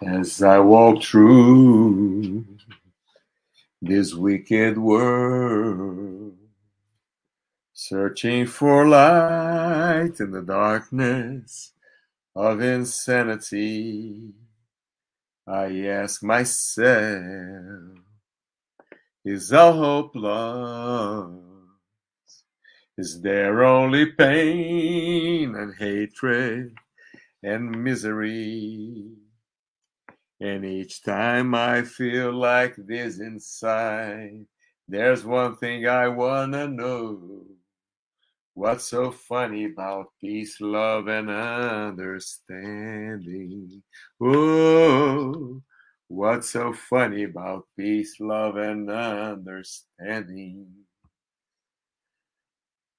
As I walk through this wicked world, searching for light in the darkness of insanity, I ask myself, is all hope lost? Is there only pain and hatred and misery? And each time I feel like this inside, there's one thing I wanna know. What's so funny about peace, love, and understanding? Oh, what's so funny about peace, love, and understanding?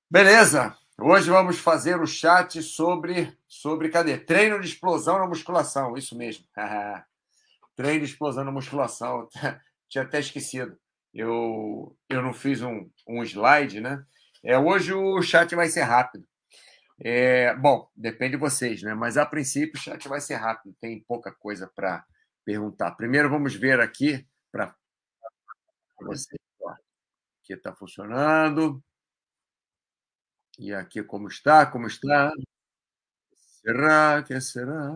Beleza! Hoje vamos fazer o chat sobre, sobre cadê? Treino de explosão na musculação, isso mesmo. Treino de explosão na musculação. Tinha até esquecido. Eu, eu não fiz um, um slide, né? É, hoje o chat vai ser rápido. É, bom, depende de vocês, né? Mas a princípio o chat vai ser rápido, tem pouca coisa para perguntar. Primeiro vamos ver aqui para vocês. Aqui está funcionando. E aqui como está? Como está? Será que será?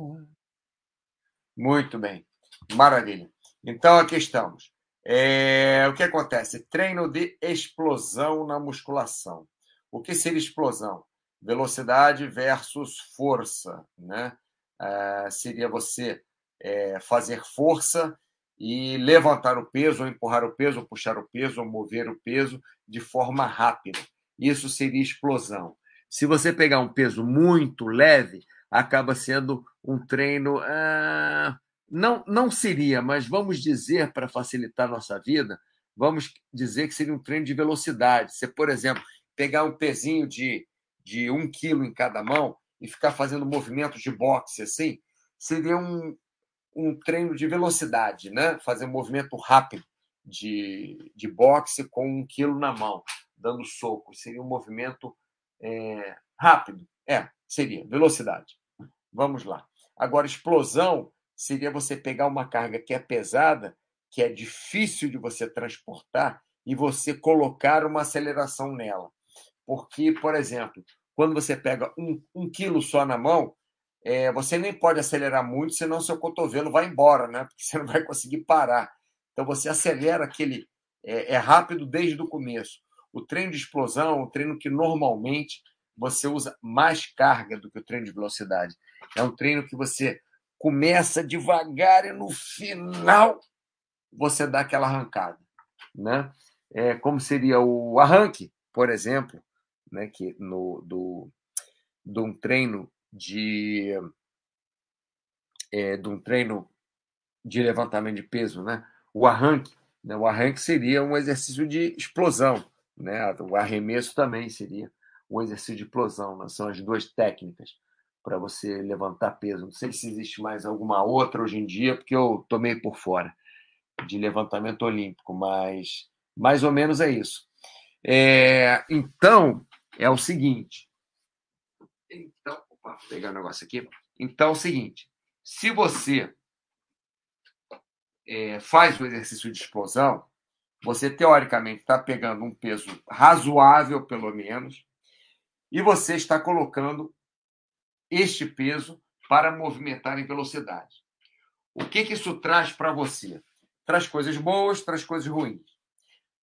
Muito bem. Maravilha. Então aqui estamos. É, o que acontece? Treino de explosão na musculação. O que seria explosão? Velocidade versus força, né? É, seria você é, fazer força e levantar o peso, ou empurrar o peso, ou puxar o peso, ou mover o peso de forma rápida. Isso seria explosão. Se você pegar um peso muito leve, acaba sendo um treino. Ah, não, não seria, mas vamos dizer, para facilitar nossa vida, vamos dizer que seria um treino de velocidade. Você, por exemplo, pegar um pezinho de, de um quilo em cada mão e ficar fazendo movimentos de boxe assim, seria um, um treino de velocidade, né? Fazer um movimento rápido de, de boxe com um quilo na mão dando soco. Seria um movimento é, rápido. É, seria. Velocidade. Vamos lá. Agora, explosão seria você pegar uma carga que é pesada, que é difícil de você transportar, e você colocar uma aceleração nela. Porque, por exemplo, quando você pega um, um quilo só na mão, é, você nem pode acelerar muito, senão seu cotovelo vai embora, né? Porque você não vai conseguir parar. Então você acelera aquele. É, é rápido desde o começo. O treino de explosão é um treino que normalmente você usa mais carga do que o treino de velocidade. É um treino que você começa devagar e no final você dá aquela arrancada, né? É, como seria o arranque, por exemplo, né? Que no do de um treino de é, de um treino de levantamento de peso, né? O arranque, né? o arranque seria um exercício de explosão. Né? O arremesso também seria um exercício de explosão, né? são as duas técnicas para você levantar peso. Não sei se existe mais alguma outra hoje em dia, porque eu tomei por fora de levantamento olímpico, mas mais ou menos é isso. É, então, é o seguinte. Então, opa, vou pegar o um negócio aqui. Então, é o seguinte: se você é, faz o exercício de explosão, você, teoricamente, está pegando um peso razoável, pelo menos, e você está colocando este peso para movimentar em velocidade. O que, que isso traz para você? Traz coisas boas, traz coisas ruins.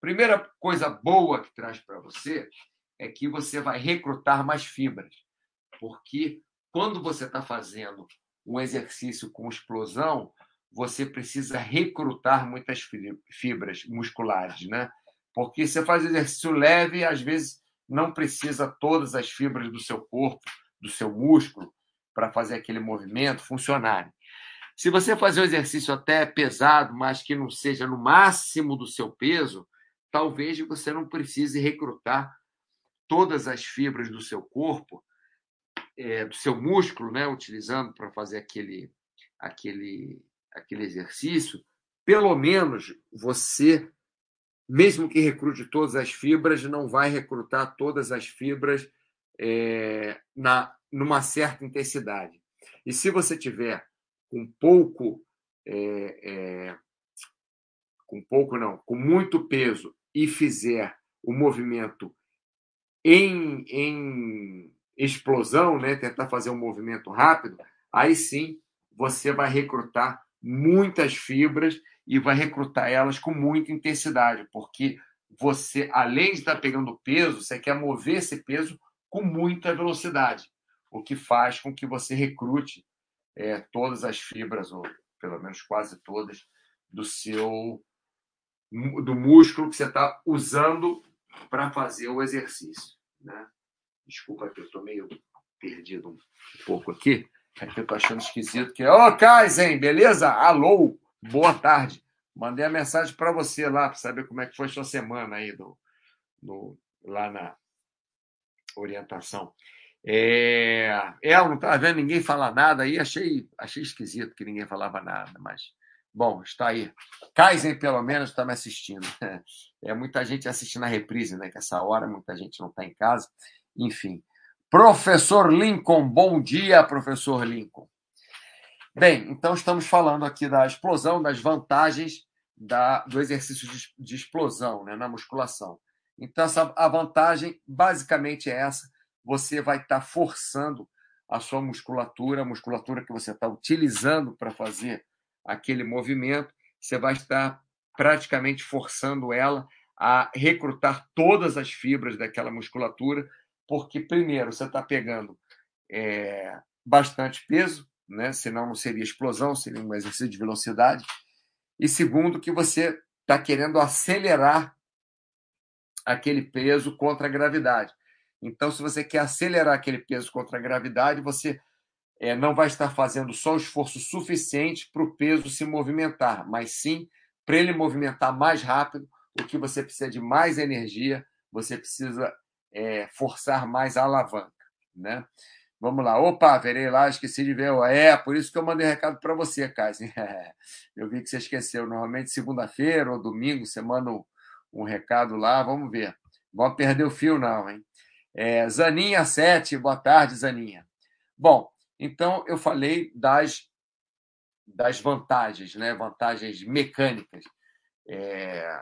Primeira coisa boa que traz para você é que você vai recrutar mais fibras. Porque quando você está fazendo um exercício com explosão, você precisa recrutar muitas fibras musculares, né? Porque você faz exercício leve, às vezes não precisa todas as fibras do seu corpo, do seu músculo, para fazer aquele movimento funcionarem. Se você fazer um exercício até pesado, mas que não seja no máximo do seu peso, talvez você não precise recrutar todas as fibras do seu corpo, é, do seu músculo, né, utilizando para fazer aquele, aquele aquele exercício, pelo menos você, mesmo que recrute todas as fibras, não vai recrutar todas as fibras é, na numa certa intensidade. E se você tiver com pouco é, é, com pouco não, com muito peso e fizer o movimento em, em explosão, né, tentar fazer um movimento rápido, aí sim você vai recrutar muitas fibras e vai recrutar elas com muita intensidade, porque você, além de estar pegando peso, você quer mover esse peso com muita velocidade, o que faz com que você recrute é, todas as fibras, ou pelo menos quase todas, do seu do músculo que você está usando para fazer o exercício. Né? Desculpa que eu estou meio perdido um pouco aqui. Aqui eu estou achando esquisito que. Ô, Kaizen, beleza? Alô, boa tarde. Mandei a mensagem para você lá para saber como é que foi sua semana aí do, do, lá na orientação. É, é não estava vendo ninguém falar nada aí, achei, achei esquisito que ninguém falava nada, mas bom, está aí. Kaizen, pelo menos, está me assistindo. É muita gente assistindo a reprise, né? Que essa hora muita gente não está em casa. Enfim. Professor Lincoln, bom dia, professor Lincoln. Bem, então estamos falando aqui da explosão, das vantagens da, do exercício de, de explosão né, na musculação. Então, essa, a vantagem basicamente é essa: você vai estar tá forçando a sua musculatura, a musculatura que você está utilizando para fazer aquele movimento, você vai estar praticamente forçando ela a recrutar todas as fibras daquela musculatura porque, primeiro, você está pegando é, bastante peso, né? senão não seria explosão, seria um exercício de velocidade. E segundo, que você está querendo acelerar aquele peso contra a gravidade. Então, se você quer acelerar aquele peso contra a gravidade, você é, não vai estar fazendo só o esforço suficiente para o peso se movimentar, mas sim para ele movimentar mais rápido, o que você precisa de mais energia, você precisa é, forçar mais a alavanca, né? Vamos lá. Opa, verei lá, esqueci de ver. É, por isso que eu mandei recado para você, Cássio. eu vi que você esqueceu. Normalmente, segunda-feira ou domingo, você manda um, um, recado lá. Vamos ver. Vamos perder o fio, não, hein? É, Zaninha 7, boa tarde, Zaninha. Bom, então eu falei das, das vantagens, né? Vantagens mecânicas, é,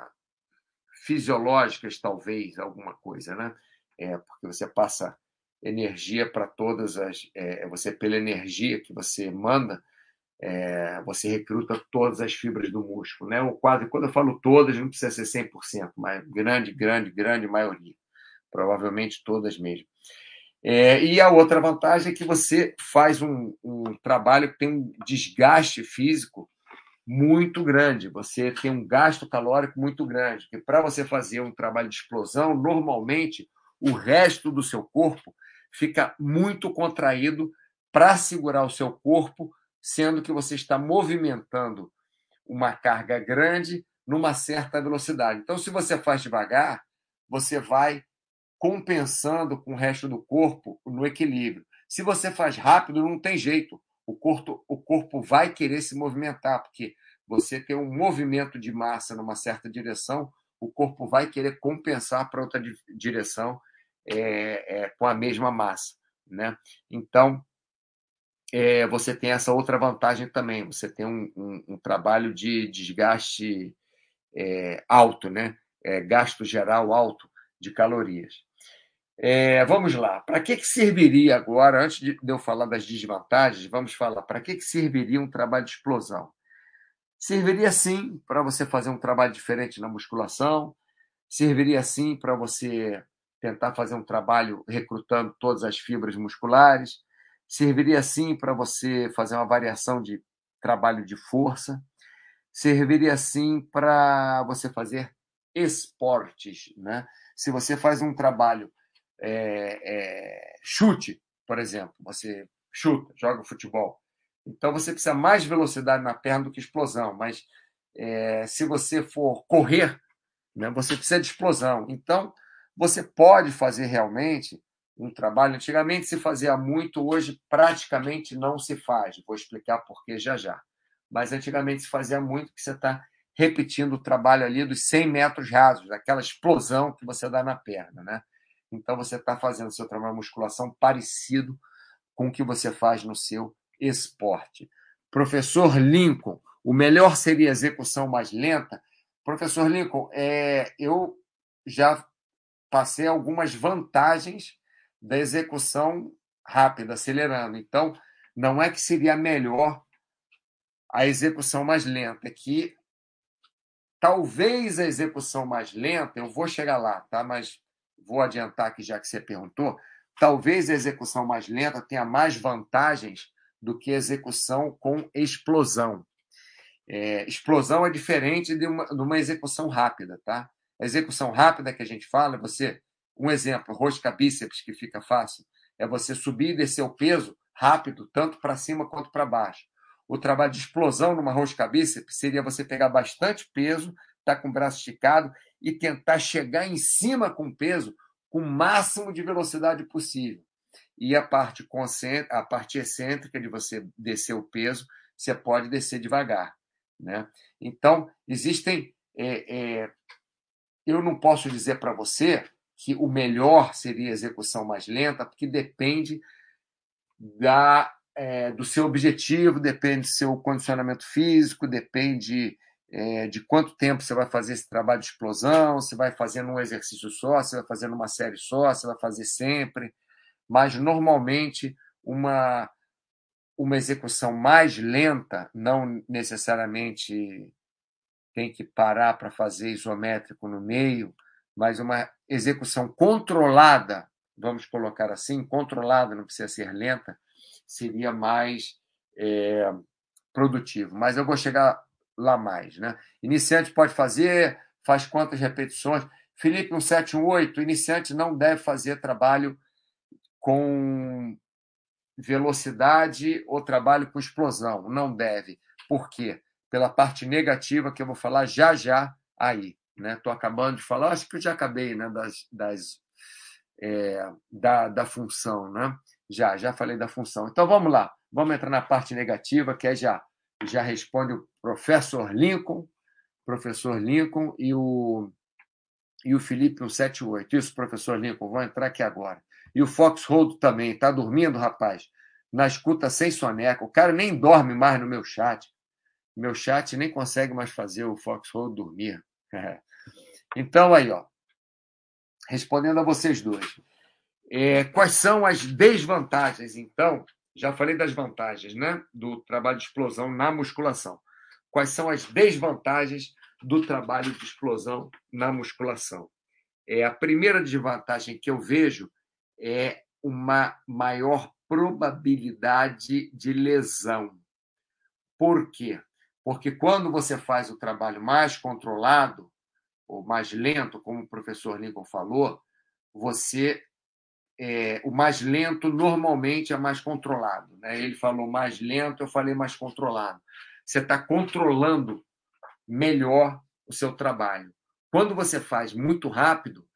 fisiológicas, talvez, alguma coisa, né? é, porque você passa energia para todas as. É, você, pela energia que você manda, é, você recruta todas as fibras do músculo. Né? O quadro, quando eu falo todas, não precisa ser 100%, mas grande, grande, grande maioria. Provavelmente todas mesmo. É, e a outra vantagem é que você faz um, um trabalho que tem um desgaste físico muito grande, você tem um gasto calórico muito grande. Porque para você fazer um trabalho de explosão, normalmente o resto do seu corpo fica muito contraído para segurar o seu corpo, sendo que você está movimentando uma carga grande numa certa velocidade. Então, se você faz devagar, você vai compensando com o resto do corpo no equilíbrio. Se você faz rápido, não tem jeito. O corpo, o corpo vai querer se movimentar, porque você tem um movimento de massa numa certa direção, o corpo vai querer compensar para outra direção é, é, com a mesma massa. Né? Então, é, você tem essa outra vantagem também. Você tem um, um, um trabalho de desgaste é, alto, né? É, gasto geral alto de calorias. É, vamos lá. Para que, que serviria agora, antes de eu falar das desvantagens, vamos falar para que, que serviria um trabalho de explosão? Serviria sim para você fazer um trabalho diferente na musculação, serviria sim para você tentar fazer um trabalho recrutando todas as fibras musculares. Serviria sim para você fazer uma variação de trabalho de força. Serviria sim para você fazer esportes, né? Se você faz um trabalho é, é, chute, por exemplo, você chuta, joga futebol, então você precisa mais velocidade na perna do que explosão. Mas é, se você for correr, né, você precisa de explosão. Então você pode fazer realmente um trabalho. Antigamente se fazia muito, hoje praticamente não se faz. Vou explicar por que já já. Mas antigamente se fazia muito, que você está repetindo o trabalho ali dos 100 metros rasos, aquela explosão que você dá na perna, né? Então você está fazendo seu trabalho de musculação parecido com o que você faz no seu esporte. Professor Lincoln, o melhor seria a execução mais lenta. Professor Lincoln, é, eu já passei algumas vantagens da execução rápida, acelerando. Então, não é que seria melhor a execução mais lenta, é que talvez a execução mais lenta, eu vou chegar lá, tá? Mas vou adiantar aqui já que você perguntou, talvez a execução mais lenta tenha mais vantagens do que a execução com explosão. É, explosão é diferente de uma, de uma execução rápida, tá? A execução rápida que a gente fala é você, um exemplo, rosca bíceps, que fica fácil, é você subir e descer o peso rápido, tanto para cima quanto para baixo. O trabalho de explosão numa rosca bíceps seria você pegar bastante peso, estar tá com o braço esticado e tentar chegar em cima com peso com o máximo de velocidade possível. E a parte, a parte excêntrica de você descer o peso, você pode descer devagar. Né? Então, existem. É, é, eu não posso dizer para você que o melhor seria a execução mais lenta, porque depende da, é, do seu objetivo, depende do seu condicionamento físico, depende é, de quanto tempo você vai fazer esse trabalho de explosão, se vai fazendo um exercício só, se vai fazendo uma série só, se vai fazer sempre. Mas, normalmente, uma uma execução mais lenta, não necessariamente tem que parar para fazer isométrico no meio, mas uma execução controlada, vamos colocar assim, controlada, não precisa ser lenta, seria mais é, produtivo. Mas eu vou chegar lá mais. Né? Iniciante pode fazer, faz quantas repetições? Felipe 178, iniciante não deve fazer trabalho com velocidade ou trabalho com explosão. Não deve. Por quê? Pela parte negativa que eu vou falar já já aí. Estou né? acabando de falar, acho que eu já acabei né? das, das, é, da, da função. Né? Já, já falei da função. Então vamos lá, vamos entrar na parte negativa, que é já, já responde o professor Lincoln, professor Lincoln e o, e o Felipe 178. Isso, professor Lincoln, vou entrar aqui agora. E o Foxhold também. Está dormindo, rapaz? Na escuta sem soneca. O cara nem dorme mais no meu chat. Meu chat nem consegue mais fazer o Foxhold dormir. então, aí, ó. Respondendo a vocês dois. É, quais são as desvantagens, então? Já falei das vantagens, né? Do trabalho de explosão na musculação. Quais são as desvantagens do trabalho de explosão na musculação? É, a primeira desvantagem que eu vejo é uma maior probabilidade de lesão. Por quê? Porque quando você faz o trabalho mais controlado, ou mais lento, como o professor Lincoln falou, você é, o mais lento normalmente é mais controlado. Né? Ele falou mais lento, eu falei mais controlado. Você está controlando melhor o seu trabalho. Quando você faz muito rápido,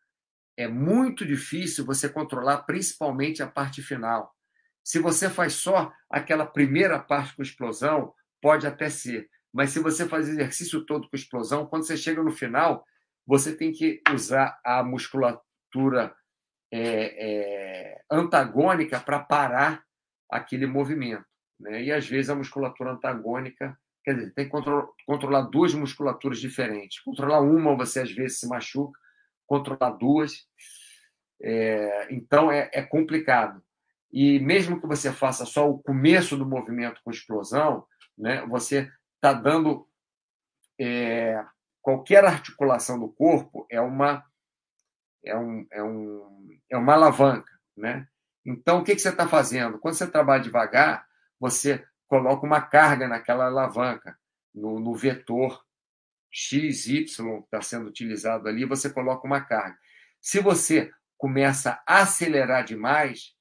é muito difícil você controlar principalmente a parte final. Se você faz só aquela primeira parte com explosão, pode até ser. Mas se você faz o exercício todo com explosão, quando você chega no final, você tem que usar a musculatura é, é, antagônica para parar aquele movimento. Né? E às vezes a musculatura antagônica, quer dizer, tem que controlar duas musculaturas diferentes. Controlar uma, você às vezes se machuca, controlar duas. É, então é, é, complicado. E mesmo que você faça só o começo do movimento com explosão, né, você está dando. É, qualquer articulação do corpo é uma, é um, é um, é uma alavanca. Né? Então, o que, que você está fazendo? Quando você trabalha devagar, você coloca uma carga naquela alavanca, no, no vetor x, y que está sendo utilizado ali, você coloca uma carga. Se você começa a acelerar demais,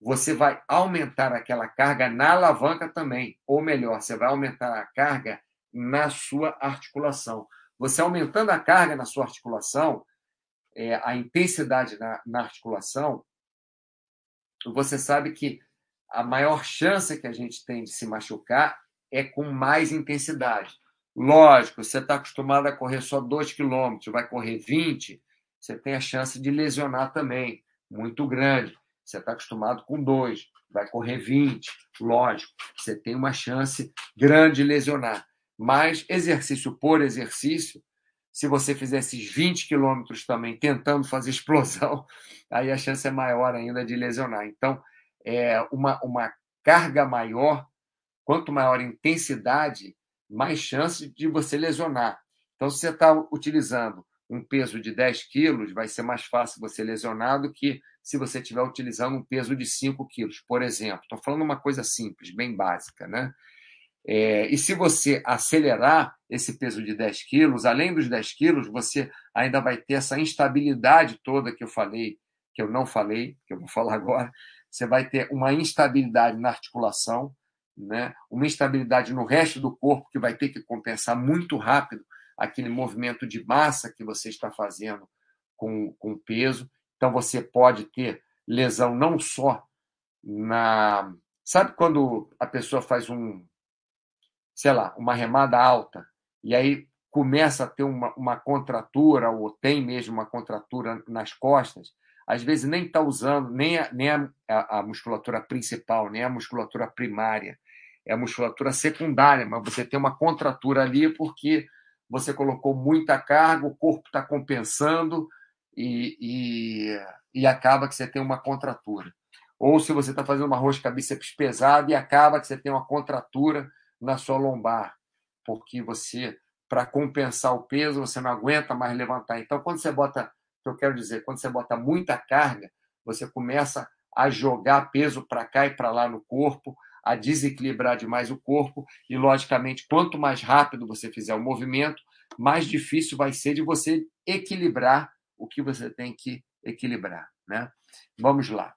você vai aumentar aquela carga na alavanca também. Ou melhor, você vai aumentar a carga na sua articulação. Você aumentando a carga na sua articulação, é, a intensidade na, na articulação, você sabe que a maior chance que a gente tem de se machucar é com mais intensidade. Lógico, você está acostumado a correr só 2 km, vai correr 20, você tem a chance de lesionar também, muito grande. Você está acostumado com 2, vai correr 20, lógico, você tem uma chance grande de lesionar. Mas exercício por exercício, se você fizer esses 20 quilômetros também tentando fazer explosão, aí a chance é maior ainda de lesionar. Então, é uma, uma carga maior, quanto maior a intensidade, mais chance de você lesionar. Então, se você está utilizando um peso de 10 quilos, vai ser mais fácil você lesionar do que se você estiver utilizando um peso de 5 quilos, por exemplo. Estou falando uma coisa simples, bem básica, né? É, e se você acelerar esse peso de 10 quilos, além dos 10 quilos, você ainda vai ter essa instabilidade toda que eu falei, que eu não falei, que eu vou falar agora. Você vai ter uma instabilidade na articulação, né? uma instabilidade no resto do corpo, que vai ter que compensar muito rápido aquele movimento de massa que você está fazendo com, com peso. Então, você pode ter lesão não só na. Sabe quando a pessoa faz um, sei lá, uma remada alta, e aí começa a ter uma, uma contratura, ou tem mesmo uma contratura nas costas, às vezes nem está usando nem, a, nem a, a, musculatura principal, nem a musculatura primária, é a musculatura secundária, mas você tem uma contratura ali porque você colocou muita carga, o corpo está compensando e, e, e acaba que você tem uma contratura. Ou se você está fazendo uma rosca bíceps pesada e acaba que você tem uma contratura na sua lombar, porque você, para compensar o peso, você não aguenta mais levantar. Então, quando você bota, o que eu quero dizer, quando você bota muita carga, você começa a jogar peso para cá e para lá no corpo, a desequilibrar demais o corpo, e, logicamente, quanto mais rápido você fizer o movimento, mais difícil vai ser de você equilibrar o que você tem que equilibrar. Né? Vamos lá.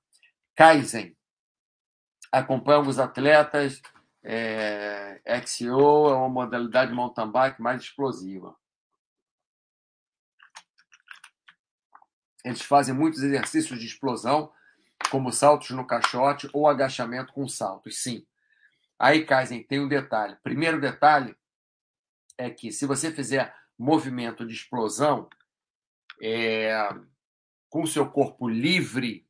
Kaizen. Acompanha os atletas, é, XO é uma modalidade de mountain bike mais explosiva. Eles fazem muitos exercícios de explosão, como saltos no caixote ou agachamento com saltos, sim. Aí, Kaizen, tem um detalhe. Primeiro detalhe é que se você fizer movimento de explosão é, com seu corpo livre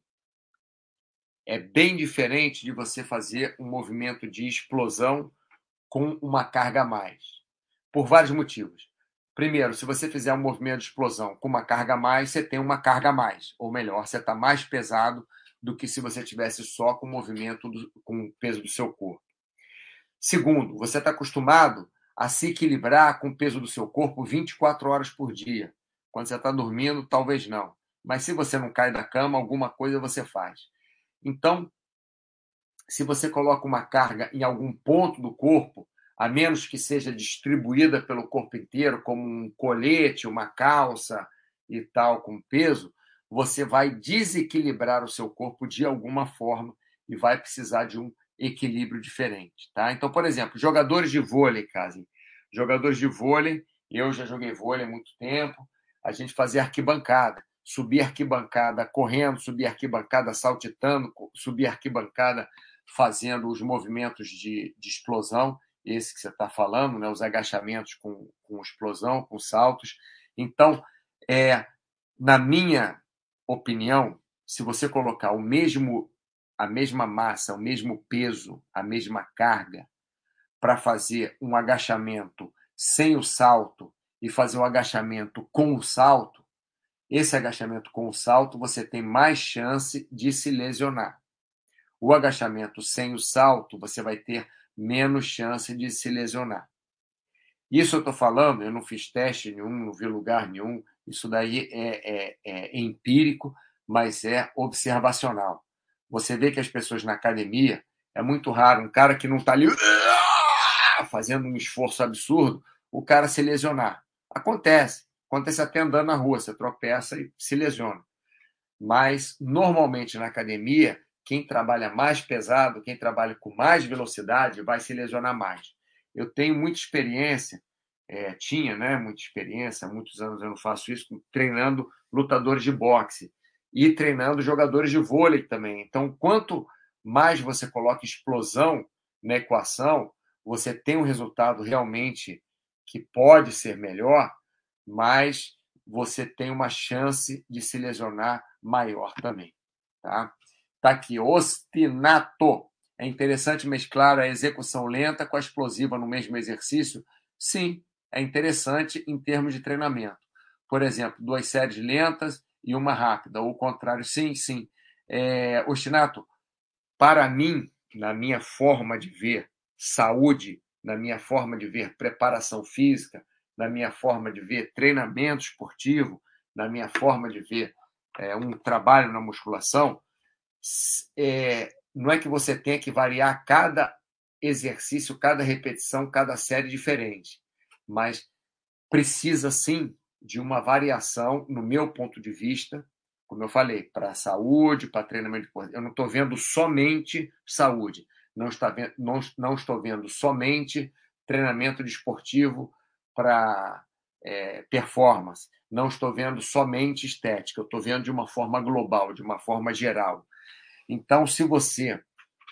é bem diferente de você fazer um movimento de explosão com uma carga a mais. Por vários motivos. Primeiro, se você fizer um movimento de explosão com uma carga a mais, você tem uma carga a mais. Ou melhor, você está mais pesado do que se você tivesse só com o movimento, do, com o peso do seu corpo. Segundo, você está acostumado a se equilibrar com o peso do seu corpo 24 horas por dia. Quando você está dormindo, talvez não. Mas se você não cai da cama, alguma coisa você faz. Então, se você coloca uma carga em algum ponto do corpo, a menos que seja distribuída pelo corpo inteiro, como um colete, uma calça e tal, com peso, você vai desequilibrar o seu corpo de alguma forma e vai precisar de um equilíbrio diferente, tá? Então, por exemplo, jogadores de vôlei, Casim. Jogadores de vôlei, eu já joguei vôlei há muito tempo, a gente fazia arquibancada subir arquibancada correndo, subir arquibancada saltitando, subir arquibancada fazendo os movimentos de, de explosão, esse que você está falando, né? os agachamentos com, com explosão, com saltos. Então, é, na minha opinião, se você colocar o mesmo a mesma massa, o mesmo peso, a mesma carga para fazer um agachamento sem o salto e fazer o agachamento com o salto, esse agachamento com o salto, você tem mais chance de se lesionar. O agachamento sem o salto, você vai ter menos chance de se lesionar. Isso eu estou falando, eu não fiz teste nenhum, não vi lugar nenhum. Isso daí é, é, é empírico, mas é observacional. Você vê que as pessoas na academia, é muito raro um cara que não está ali fazendo um esforço absurdo, o cara se lesionar. Acontece. Acontece até andando na rua, você tropeça e se lesiona. Mas, normalmente, na academia, quem trabalha mais pesado, quem trabalha com mais velocidade, vai se lesionar mais. Eu tenho muita experiência, é, tinha né, muita experiência, muitos anos eu não faço isso, treinando lutadores de boxe e treinando jogadores de vôlei também. Então, quanto mais você coloca explosão na equação, você tem um resultado realmente que pode ser melhor, mas você tem uma chance de se lesionar maior também. Tá? Tá aqui, ostinato. É interessante mesclar a execução lenta com a explosiva no mesmo exercício, Sim, é interessante em termos de treinamento. Por exemplo, duas séries lentas e uma rápida, ou o contrário, sim, sim. É, Ostinato, para mim, na minha forma de ver saúde, na minha forma de ver preparação física, na minha forma de ver treinamento esportivo, na minha forma de ver é, um trabalho na musculação, é, não é que você tenha que variar cada exercício, cada repetição, cada série diferente, mas precisa sim de uma variação, no meu ponto de vista, como eu falei, para saúde, para treinamento. Eu não estou vendo somente saúde, não, está não, não estou vendo somente treinamento desportivo para é, performance, não estou vendo somente estética, eu estou vendo de uma forma global, de uma forma geral. Então, se você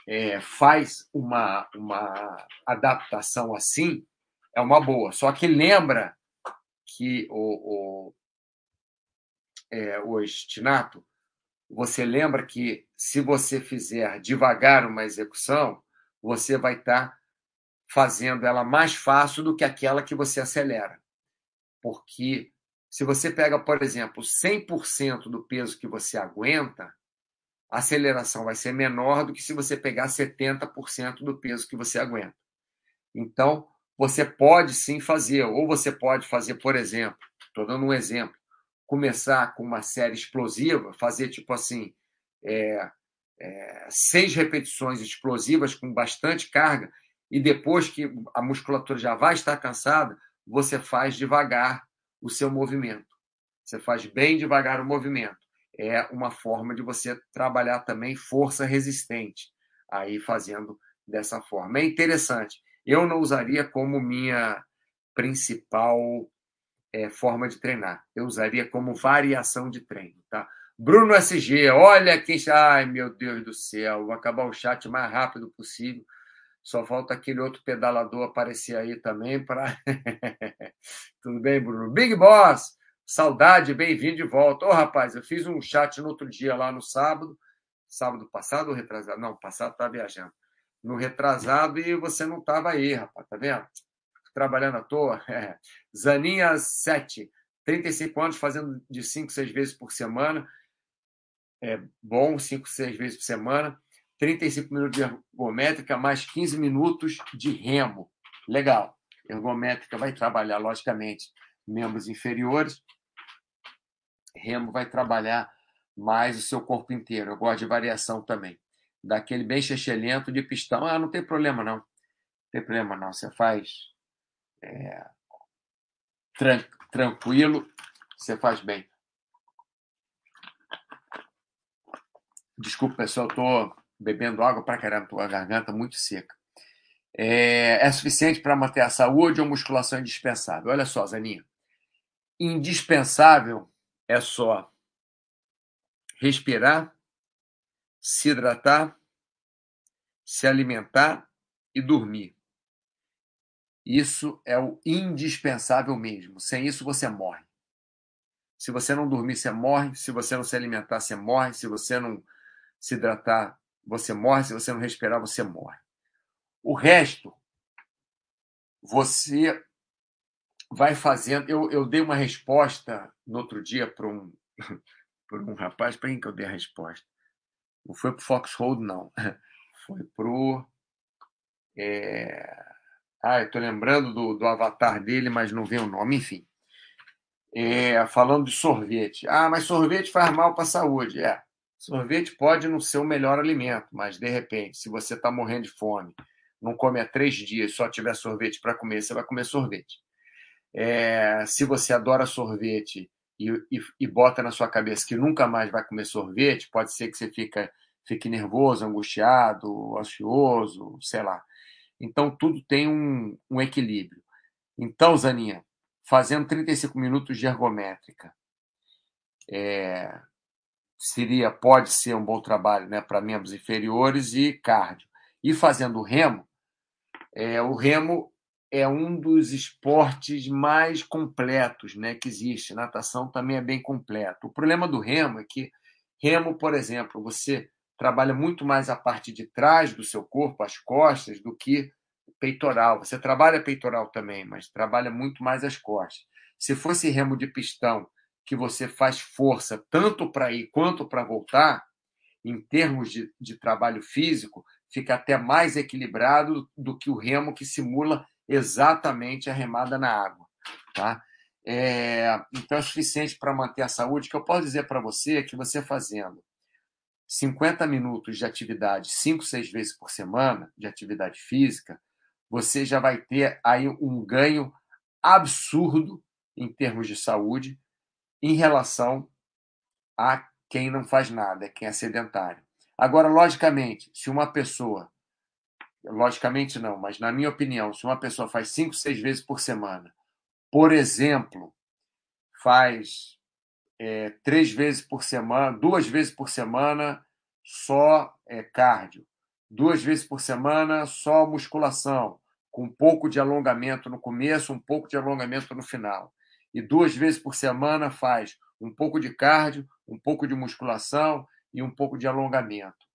é, faz uma, uma adaptação assim, é uma boa. Só que lembra que o, o, é, o estinato, você lembra que se você fizer devagar uma execução, você vai estar tá fazendo ela mais fácil do que aquela que você acelera. Porque se você pega, por exemplo, 100% do peso que você aguenta, a aceleração vai ser menor do que se você pegar 70% do peso que você aguenta. Então, você pode sim fazer, ou você pode fazer, por exemplo, estou dando um exemplo, começar com uma série explosiva, fazer tipo assim, é, é, seis repetições explosivas com bastante carga, e depois que a musculatura já vai estar cansada, você faz devagar o seu movimento. Você faz bem devagar o movimento é uma forma de você trabalhar também força resistente, aí fazendo dessa forma. É interessante. Eu não usaria como minha principal é, forma de treinar. Eu usaria como variação de treino, tá? Bruno SG, olha quem. Ai, meu Deus do céu, vou acabar o chat o mais rápido possível. Só falta aquele outro pedalador aparecer aí também para. Tudo bem, Bruno? Big Boss, Saudade, bem-vindo de volta. Ô, oh, rapaz, eu fiz um chat no outro dia lá no sábado, sábado passado ou retrasado? Não, passado estava viajando. No retrasado e você não estava aí, rapaz, tá vendo? Trabalhando à toa. É. Zaninha 7, 35 anos, fazendo de 5, 6 vezes por semana. É bom, 5, 6 vezes por semana. 35 minutos de ergométrica, mais 15 minutos de remo. Legal. Ergométrica vai trabalhar, logicamente, membros inferiores. Remo vai trabalhar mais o seu corpo inteiro. Eu gosto de variação também. Daquele bem chechelento de pistão. Ah, não tem problema não. Não tem problema não. Você faz é, tran tranquilo, você faz bem. Desculpa, pessoal, estou bebendo água para caramba, estou com a garganta muito seca. É, é suficiente para manter a saúde ou musculação indispensável? Olha só, Zaninha indispensável é só respirar, se hidratar, se alimentar e dormir. Isso é o indispensável mesmo. Sem isso você morre. Se você não dormir, você morre. Se você não se alimentar, você morre. Se você não se hidratar, você morre. Se você não respirar, você morre. O resto, você vai fazendo. Eu, eu dei uma resposta no outro dia para um, um rapaz. Para quem que eu dei a resposta? Não foi para o Foxhold, não. Foi para o. É... Ah, eu estou lembrando do, do avatar dele, mas não vem o nome, enfim. É, falando de sorvete. Ah, mas sorvete faz mal para a saúde. É, sorvete pode não ser o melhor alimento, mas de repente, se você está morrendo de fome, não come há três dias, só tiver sorvete para comer, você vai comer sorvete. É, se você adora sorvete e, e, e, bota na sua cabeça que nunca mais vai comer sorvete, pode ser que você fica, fique nervoso, angustiado, ansioso, sei lá. Então, tudo tem um, um equilíbrio. Então, Zaninha, fazendo 35 minutos de ergométrica, é, seria pode ser um bom trabalho né, para membros inferiores e cardio. E fazendo remo, é, o remo é um dos esportes mais completos né, que existe. Natação também é bem completo. O problema do remo é que remo, por exemplo, você trabalha muito mais a parte de trás do seu corpo, as costas, do que peitoral. Você trabalha peitoral também, mas trabalha muito mais as costas. Se fosse remo de pistão, que você faz força tanto para ir quanto para voltar, em termos de, de trabalho físico, fica até mais equilibrado do que o remo que simula exatamente a remada na água. Tá? É, então é suficiente para manter a saúde. Que eu posso dizer para você é que você fazendo 50 minutos de atividade, 5, 6 vezes por semana, de atividade física, você já vai ter aí um ganho absurdo em termos de saúde em relação a quem não faz nada, quem é sedentário. Agora, logicamente, se uma pessoa, logicamente não, mas na minha opinião, se uma pessoa faz cinco, seis vezes por semana, por exemplo, faz é, três vezes por semana, duas vezes por semana só é, cardio, duas vezes por semana só musculação, com um pouco de alongamento no começo, um pouco de alongamento no final. E duas vezes por semana faz um pouco de cardio, um pouco de musculação e um pouco de alongamento.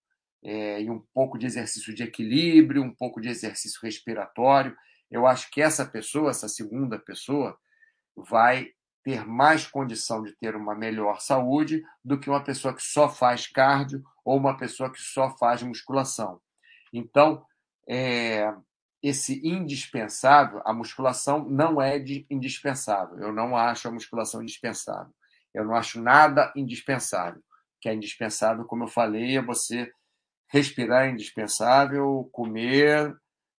É, e um pouco de exercício de equilíbrio, um pouco de exercício respiratório. Eu acho que essa pessoa, essa segunda pessoa, vai ter mais condição de ter uma melhor saúde do que uma pessoa que só faz cardio ou uma pessoa que só faz musculação. Então, é, esse indispensável, a musculação não é indispensável. Eu não acho a musculação indispensável. Eu não acho nada indispensável. O que é indispensável, como eu falei, é você respirar é indispensável, comer,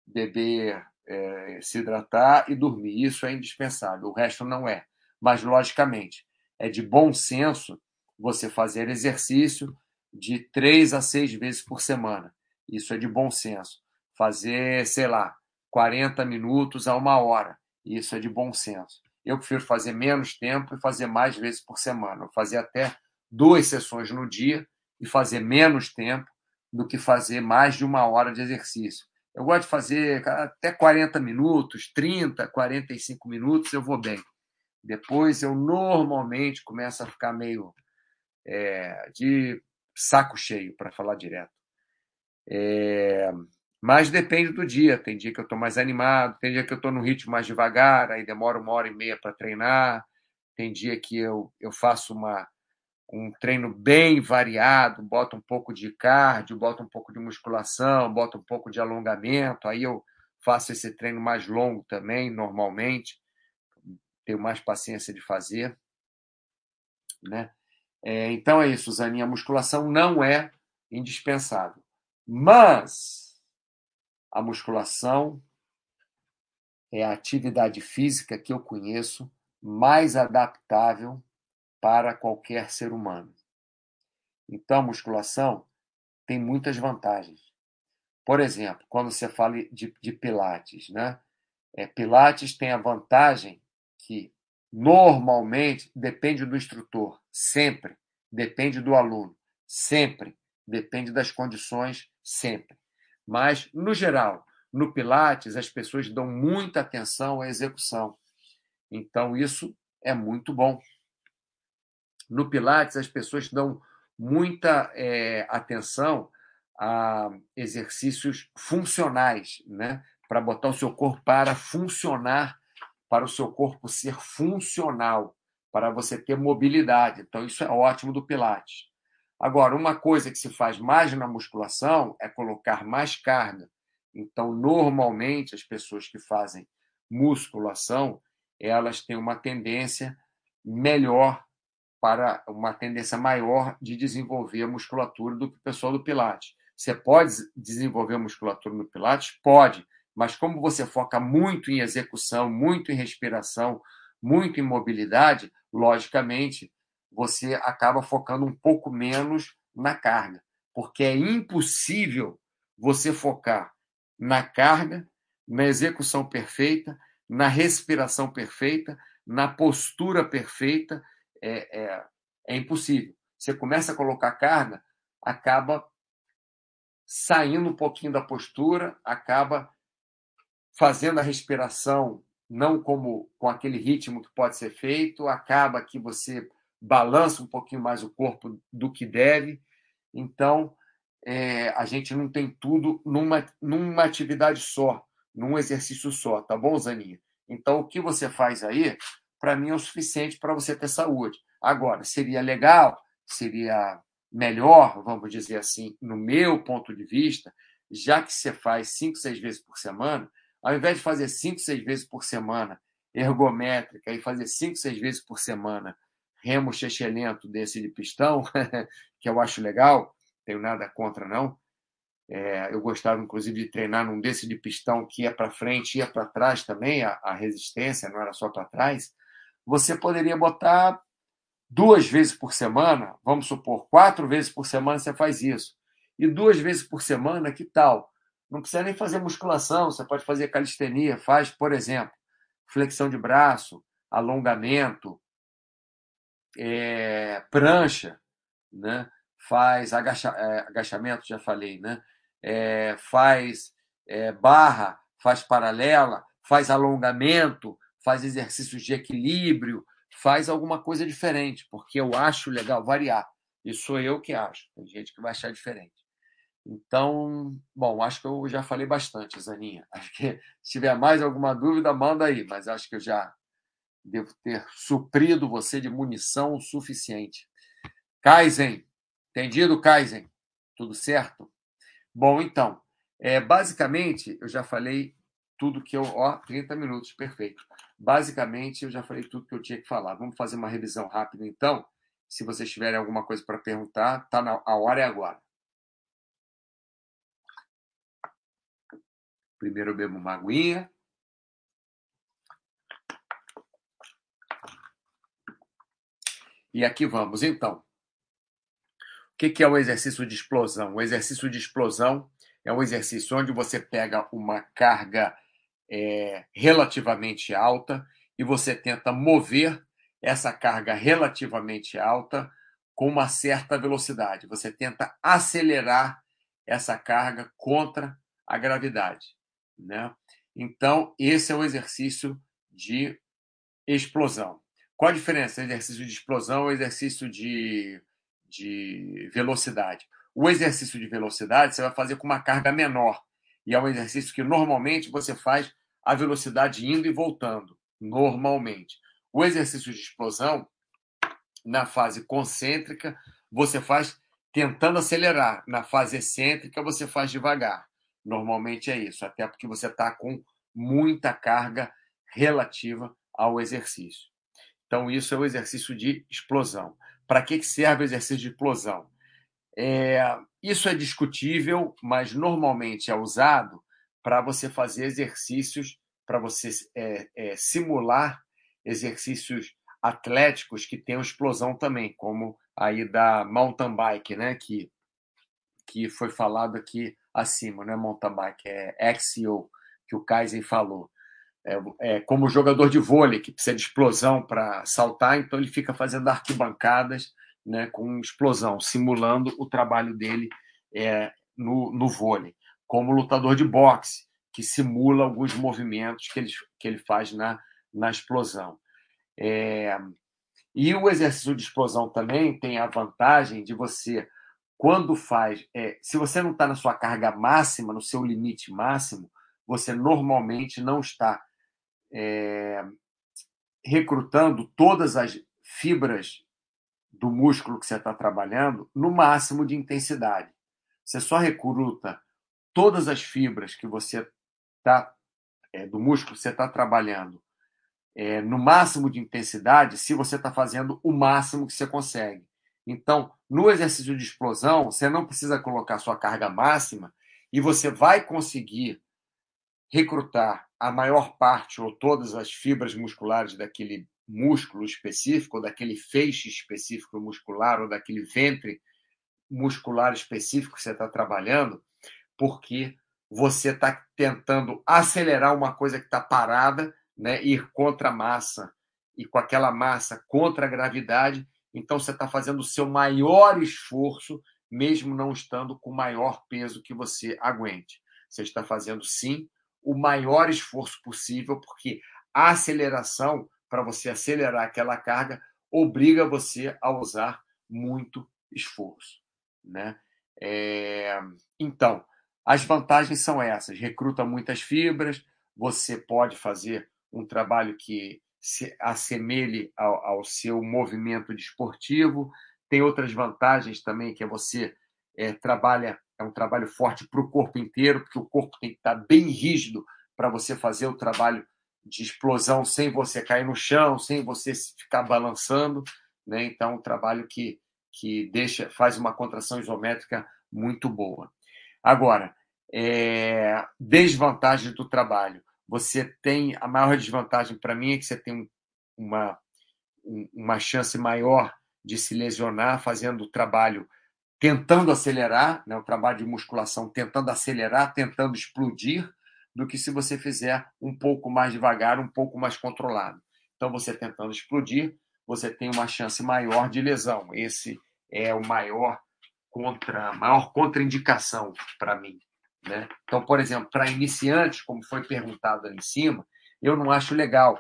beber, é, se hidratar e dormir. Isso é indispensável. O resto não é. Mas, logicamente, é de bom senso você fazer exercício de três a seis vezes por semana. Isso é de bom senso fazer, sei lá, 40 minutos a uma hora. Isso é de bom senso. Eu prefiro fazer menos tempo e fazer mais vezes por semana. Eu fazer até duas sessões no dia e fazer menos tempo do que fazer mais de uma hora de exercício. Eu gosto de fazer até 40 minutos, 30, 45 minutos, eu vou bem. Depois eu normalmente começo a ficar meio é, de saco cheio, para falar direto. É, mas depende do dia. Tem dia que eu estou mais animado, tem dia que eu estou no ritmo mais devagar, aí demora uma hora e meia para treinar. Tem dia que eu, eu faço uma, um treino bem variado, boto um pouco de cardio, boto um pouco de musculação, boto um pouco de alongamento. Aí eu faço esse treino mais longo também, normalmente. Tenho mais paciência de fazer. Né? É, então é isso, Zaninha. A musculação não é indispensável. Mas a musculação é a atividade física que eu conheço mais adaptável para qualquer ser humano. Então, a musculação tem muitas vantagens. Por exemplo, quando você fala de, de Pilates, né? É, Pilates tem a vantagem que normalmente depende do instrutor, sempre depende do aluno, sempre depende das condições, sempre. Mas, no geral, no Pilates, as pessoas dão muita atenção à execução. Então, isso é muito bom. No Pilates, as pessoas dão muita é, atenção a exercícios funcionais, né? para botar o seu corpo para funcionar, para o seu corpo ser funcional, para você ter mobilidade. Então, isso é ótimo do Pilates. Agora, uma coisa que se faz mais na musculação é colocar mais carga. Então, normalmente, as pessoas que fazem musculação, elas têm uma tendência melhor para uma tendência maior de desenvolver a musculatura do que o pessoal do Pilates. Você pode desenvolver musculatura no Pilates? Pode, mas como você foca muito em execução, muito em respiração, muito em mobilidade, logicamente, você acaba focando um pouco menos na carga, porque é impossível você focar na carga, na execução perfeita, na respiração perfeita, na postura perfeita. É, é, é impossível. Você começa a colocar carga, acaba saindo um pouquinho da postura, acaba fazendo a respiração não como com aquele ritmo que pode ser feito, acaba que você balança um pouquinho mais o corpo do que deve. Então, é, a gente não tem tudo numa, numa atividade só. num exercício só, tá bom, Zaninha? Então, o que você faz aí, para mim, é o suficiente para você ter saúde. Agora, seria legal, seria melhor, vamos dizer assim, no meu ponto de vista, já que você faz cinco, seis vezes por semana, ao invés de fazer cinco, seis vezes por semana ergométrica e fazer cinco, seis vezes por semana remo lento desse de pistão, que eu acho legal, tenho nada contra não. É, eu gostava, inclusive, de treinar num desse de pistão que ia para frente, ia para trás também, a, a resistência, não era só para trás. Você poderia botar duas vezes por semana, vamos supor, quatro vezes por semana você faz isso. E duas vezes por semana, que tal? Não precisa nem fazer musculação, você pode fazer calistenia, faz, por exemplo, flexão de braço, alongamento, é, prancha, né? faz agacha, é, agachamento, já falei, né? É, faz é, barra, faz paralela, faz alongamento, faz exercícios de equilíbrio, faz alguma coisa diferente, porque eu acho legal variar. Isso sou eu que acho. Tem gente que vai achar diferente. Então, bom, acho que eu já falei bastante, Zaninha. Acho que se tiver mais alguma dúvida, manda aí, mas acho que eu já devo ter suprido você de munição suficiente. Kaizen, entendido, Kaizen? Tudo certo? Bom, então, é, basicamente, eu já falei tudo que eu. Ó, 30 minutos, perfeito. Basicamente, eu já falei tudo que eu tinha que falar. Vamos fazer uma revisão rápida, então. Se vocês tiverem alguma coisa para perguntar, tá na, a hora é agora. Primeiro eu bebo uma aguinha. E aqui vamos. Então, o que é o exercício de explosão? O exercício de explosão é um exercício onde você pega uma carga é, relativamente alta e você tenta mover essa carga relativamente alta com uma certa velocidade. Você tenta acelerar essa carga contra a gravidade. Né? Então, esse é o exercício de explosão. Qual a diferença entre exercício de explosão e exercício de, de velocidade? O exercício de velocidade você vai fazer com uma carga menor. E é um exercício que normalmente você faz a velocidade indo e voltando, normalmente. O exercício de explosão, na fase concêntrica, você faz tentando acelerar. Na fase excêntrica, você faz devagar. Normalmente é isso, até porque você está com muita carga relativa ao exercício. Então, isso é o exercício de explosão. Para que serve o exercício de explosão? É, isso é discutível, mas normalmente é usado para você fazer exercícios, para você é, é, simular exercícios atléticos que tenham explosão também, como aí da mountain bike, né? Que, que foi falado aqui acima, não é mountain bike, é XCO, que o Kaiser falou é, é, como jogador de vôlei, que precisa de explosão para saltar, então ele fica fazendo arquibancadas né, com explosão, simulando o trabalho dele é, no, no vôlei. Como lutador de boxe, que simula alguns movimentos que ele, que ele faz na, na explosão. É, e o exercício de explosão também tem a vantagem de você, quando faz, é, se você não está na sua carga máxima, no seu limite máximo, você normalmente não está é, recrutando todas as fibras do músculo que você está trabalhando no máximo de intensidade. Você só recruta todas as fibras que você está é, do músculo que você está trabalhando é, no máximo de intensidade se você está fazendo o máximo que você consegue. Então, no exercício de explosão, você não precisa colocar sua carga máxima e você vai conseguir recrutar a maior parte ou todas as fibras musculares daquele músculo específico, ou daquele feixe específico muscular, ou daquele ventre muscular específico que você está trabalhando, porque você está tentando acelerar uma coisa que está parada, né, ir contra a massa, e com aquela massa contra a gravidade, então você está fazendo o seu maior esforço, mesmo não estando com o maior peso que você aguente. Você está fazendo, sim, o maior esforço possível, porque a aceleração, para você acelerar aquela carga, obriga você a usar muito esforço. Né? É... Então, As vantagens são essas: recruta muitas fibras, você pode fazer um trabalho que se assemelhe ao, ao seu movimento desportivo. Tem outras vantagens também, que é você é, trabalha, é um trabalho forte para o corpo inteiro, porque o corpo tem que estar bem rígido para você fazer o trabalho de explosão sem você cair no chão, sem você ficar balançando. Né? Então, um trabalho que, que deixa, faz uma contração isométrica muito boa. Agora, é, desvantagem do trabalho você tem a maior desvantagem para mim é que você tem uma, uma chance maior de se lesionar fazendo o trabalho tentando acelerar, né, o trabalho de musculação tentando acelerar, tentando explodir, do que se você fizer um pouco mais devagar, um pouco mais controlado. Então, você tentando explodir, você tem uma chance maior de lesão. Esse é o maior contra, maior contraindicação para mim. Né? Então, por exemplo, para iniciantes, como foi perguntado ali em cima, eu não acho legal,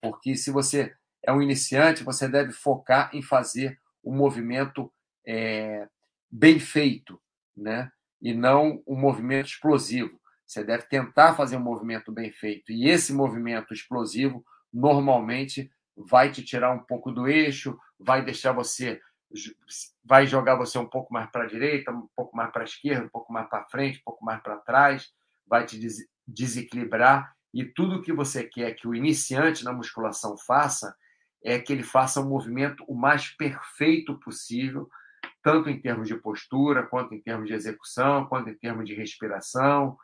porque se você é um iniciante, você deve focar em fazer o um movimento é, bem feito, né? e não um movimento explosivo. Você deve tentar fazer um movimento bem feito. E esse movimento explosivo normalmente vai te tirar um pouco do eixo, vai deixar você vai jogar você um pouco mais para a direita, um pouco mais para a esquerda, um pouco mais para frente, um pouco mais para trás, vai te des desequilibrar. E tudo que você quer que o iniciante na musculação faça é que ele faça um movimento o mais perfeito possível, tanto em termos de postura, quanto em termos de execução, quanto em termos de respiração,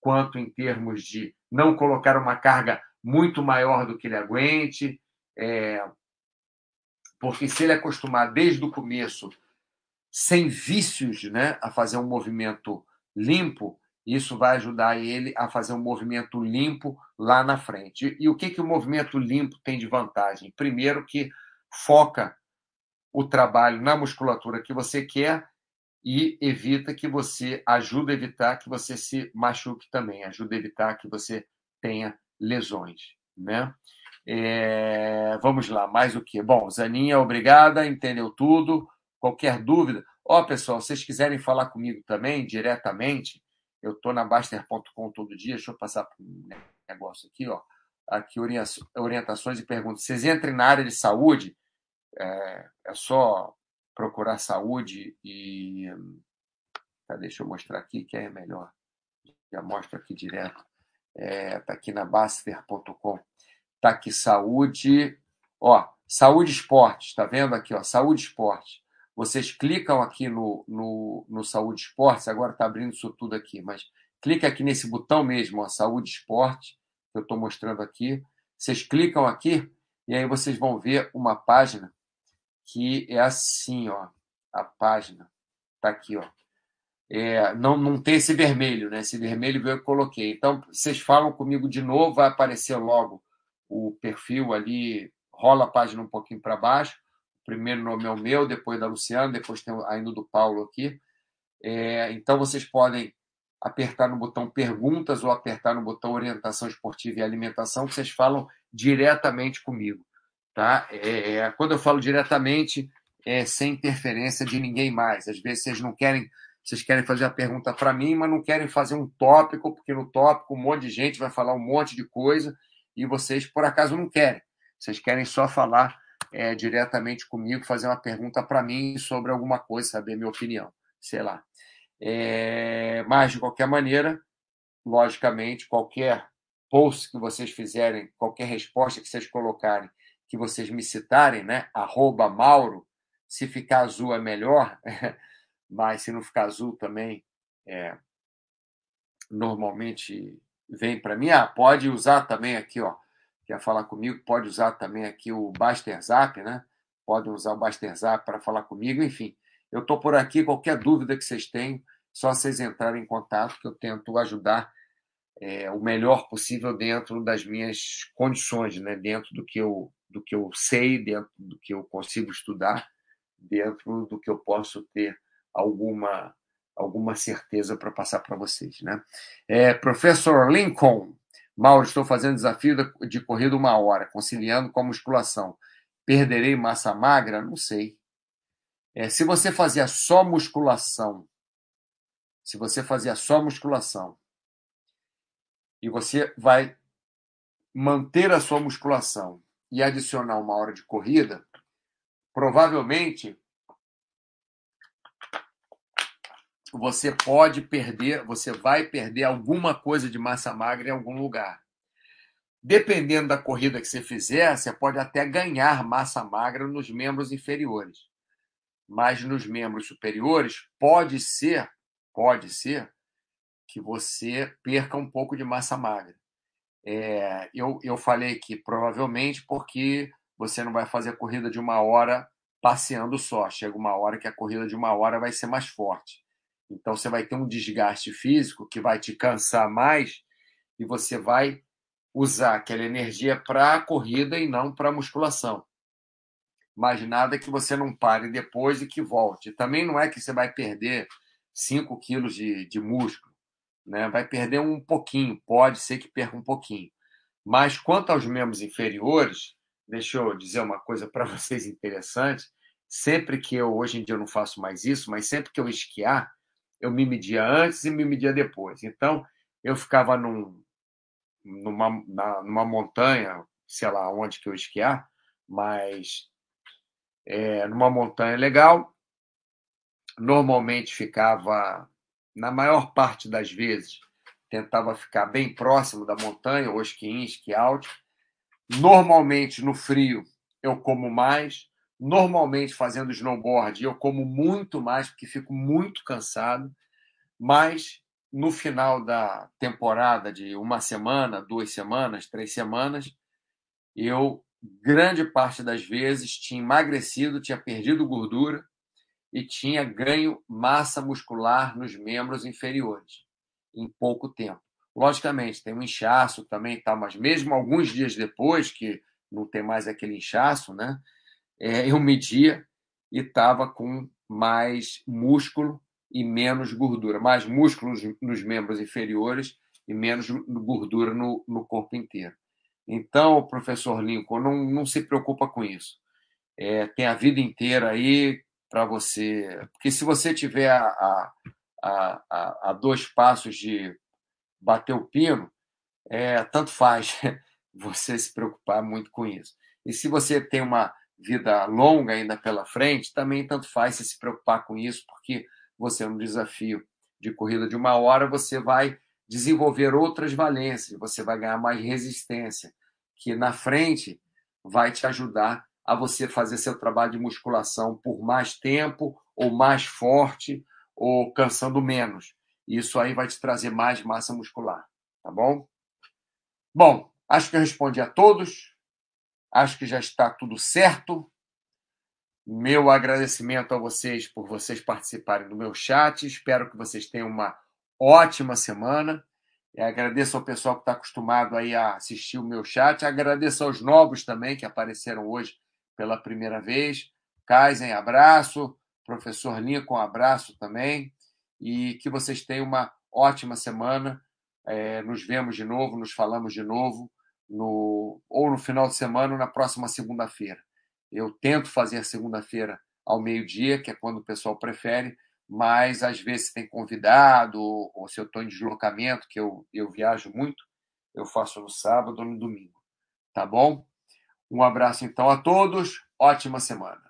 quanto em termos de não colocar uma carga muito maior do que ele aguente. É, porque se ele acostumar desde o começo, sem vícios, né, a fazer um movimento limpo, isso vai ajudar ele a fazer um movimento limpo lá na frente. E o que, que o movimento limpo tem de vantagem? Primeiro, que foca o trabalho na musculatura que você quer e evita que você ajuda a evitar que você se machuque também, ajuda a evitar que você tenha lesões, né? É, vamos lá, mais o que? Bom, Zaninha, obrigada, entendeu tudo. Qualquer dúvida? Ó, oh, pessoal, vocês quiserem falar comigo também, diretamente, eu estou na Baster.com todo dia. Deixa eu passar para um negócio aqui, ó. Aqui, orientações e perguntas. Vocês entrem na área de saúde, é, é só procurar saúde e. Tá, deixa eu mostrar aqui que é melhor. Já mostro aqui direto. Está é, tá aqui na Baster.com. Tá aqui saúde, ó, saúde esporte, tá vendo aqui, ó, saúde esporte. Vocês clicam aqui no, no, no saúde esportes, agora tá abrindo isso tudo aqui, mas clica aqui nesse botão mesmo, ó, saúde esporte, que eu estou mostrando aqui. Vocês clicam aqui e aí vocês vão ver uma página que é assim, ó, a página tá aqui, ó. É, não, não tem esse vermelho, né? Esse vermelho eu coloquei. Então, vocês falam comigo de novo, vai aparecer logo o perfil ali, rola a página um pouquinho para baixo. O primeiro nome é o meu, depois da Luciana, depois tem ainda do Paulo aqui. É, então vocês podem apertar no botão perguntas ou apertar no botão orientação esportiva e alimentação, que vocês falam diretamente comigo. Tá? É, é, quando eu falo diretamente, é sem interferência de ninguém mais. Às vezes vocês não querem, vocês querem fazer a pergunta para mim, mas não querem fazer um tópico, porque no tópico um monte de gente vai falar um monte de coisa e vocês, por acaso, não querem. Vocês querem só falar é, diretamente comigo, fazer uma pergunta para mim sobre alguma coisa, saber minha opinião, sei lá. É, mas, de qualquer maneira, logicamente, qualquer post que vocês fizerem, qualquer resposta que vocês colocarem, que vocês me citarem, né? Arroba Mauro, se ficar azul é melhor, mas se não ficar azul também, é, normalmente vem para mim, ah, pode usar também aqui, ó, quer falar comigo, pode usar também aqui o Baster Zap, né? Pode usar o Baster Zap para falar comigo, enfim. Eu estou por aqui, qualquer dúvida que vocês tenham, só vocês entrarem em contato que eu tento ajudar é, o melhor possível dentro das minhas condições, né? dentro do que, eu, do que eu sei, dentro do que eu consigo estudar, dentro do que eu posso ter alguma alguma certeza para passar para vocês. Né? É, Professor Lincoln, Mauro, estou fazendo desafio de corrida uma hora, conciliando com a musculação. Perderei massa magra? Não sei. É, se você fazia só musculação, se você fazer só musculação e você vai manter a sua musculação e adicionar uma hora de corrida, provavelmente você pode perder, você vai perder alguma coisa de massa magra em algum lugar. Dependendo da corrida que você fizer, você pode até ganhar massa magra nos membros inferiores. Mas nos membros superiores, pode ser, pode ser que você perca um pouco de massa magra. É, eu, eu falei que provavelmente porque você não vai fazer a corrida de uma hora passeando só. Chega uma hora que a corrida de uma hora vai ser mais forte. Então você vai ter um desgaste físico que vai te cansar mais e você vai usar aquela energia para a corrida e não para a musculação. Mas nada que você não pare depois e que volte. Também não é que você vai perder 5 quilos de, de músculo. Né? Vai perder um pouquinho, pode ser que perca um pouquinho. Mas quanto aos membros inferiores, deixa eu dizer uma coisa para vocês interessante. Sempre que eu, hoje em dia eu não faço mais isso, mas sempre que eu esquiar, eu me media antes e me media depois. Então, eu ficava num, numa, na, numa montanha, sei lá onde que eu esquiar, mas é, numa montanha legal. Normalmente ficava, na maior parte das vezes, tentava ficar bem próximo da montanha, ou esqui esqui. Normalmente, no frio, eu como mais. Normalmente, fazendo snowboard, eu como muito mais, porque fico muito cansado. Mas no final da temporada de uma semana, duas semanas, três semanas, eu, grande parte das vezes, tinha emagrecido, tinha perdido gordura e tinha ganho massa muscular nos membros inferiores em pouco tempo. Logicamente, tem um inchaço também, tá, mas mesmo alguns dias depois, que não tem mais aquele inchaço, né? É, eu media e estava com mais músculo e menos gordura, mais músculos nos membros inferiores e menos gordura no, no corpo inteiro. Então, professor Lincoln, não, não se preocupa com isso. É, tem a vida inteira aí para você. Porque se você tiver a, a, a, a, dois passos de bater o pino, é, tanto faz você se preocupar muito com isso. E se você tem uma vida longa ainda pela frente, também tanto faz você se preocupar com isso, porque você no desafio de corrida de uma hora, você vai desenvolver outras valências, você vai ganhar mais resistência, que na frente vai te ajudar a você fazer seu trabalho de musculação por mais tempo, ou mais forte, ou cansando menos. Isso aí vai te trazer mais massa muscular, tá bom? Bom, acho que eu respondi a todos. Acho que já está tudo certo. Meu agradecimento a vocês por vocês participarem do meu chat. Espero que vocês tenham uma ótima semana. Agradeço ao pessoal que está acostumado aí a assistir o meu chat. Agradeço aos novos também que apareceram hoje pela primeira vez. Kaizen, abraço. Professor Lincoln, abraço também. E que vocês tenham uma ótima semana. É, nos vemos de novo, nos falamos de novo, no, ou no final de semana ou na próxima segunda-feira. Eu tento fazer segunda-feira ao meio-dia, que é quando o pessoal prefere, mas às vezes tem convidado, ou se eu estou em deslocamento, que eu, eu viajo muito, eu faço no sábado ou no domingo. Tá bom? Um abraço então a todos, ótima semana.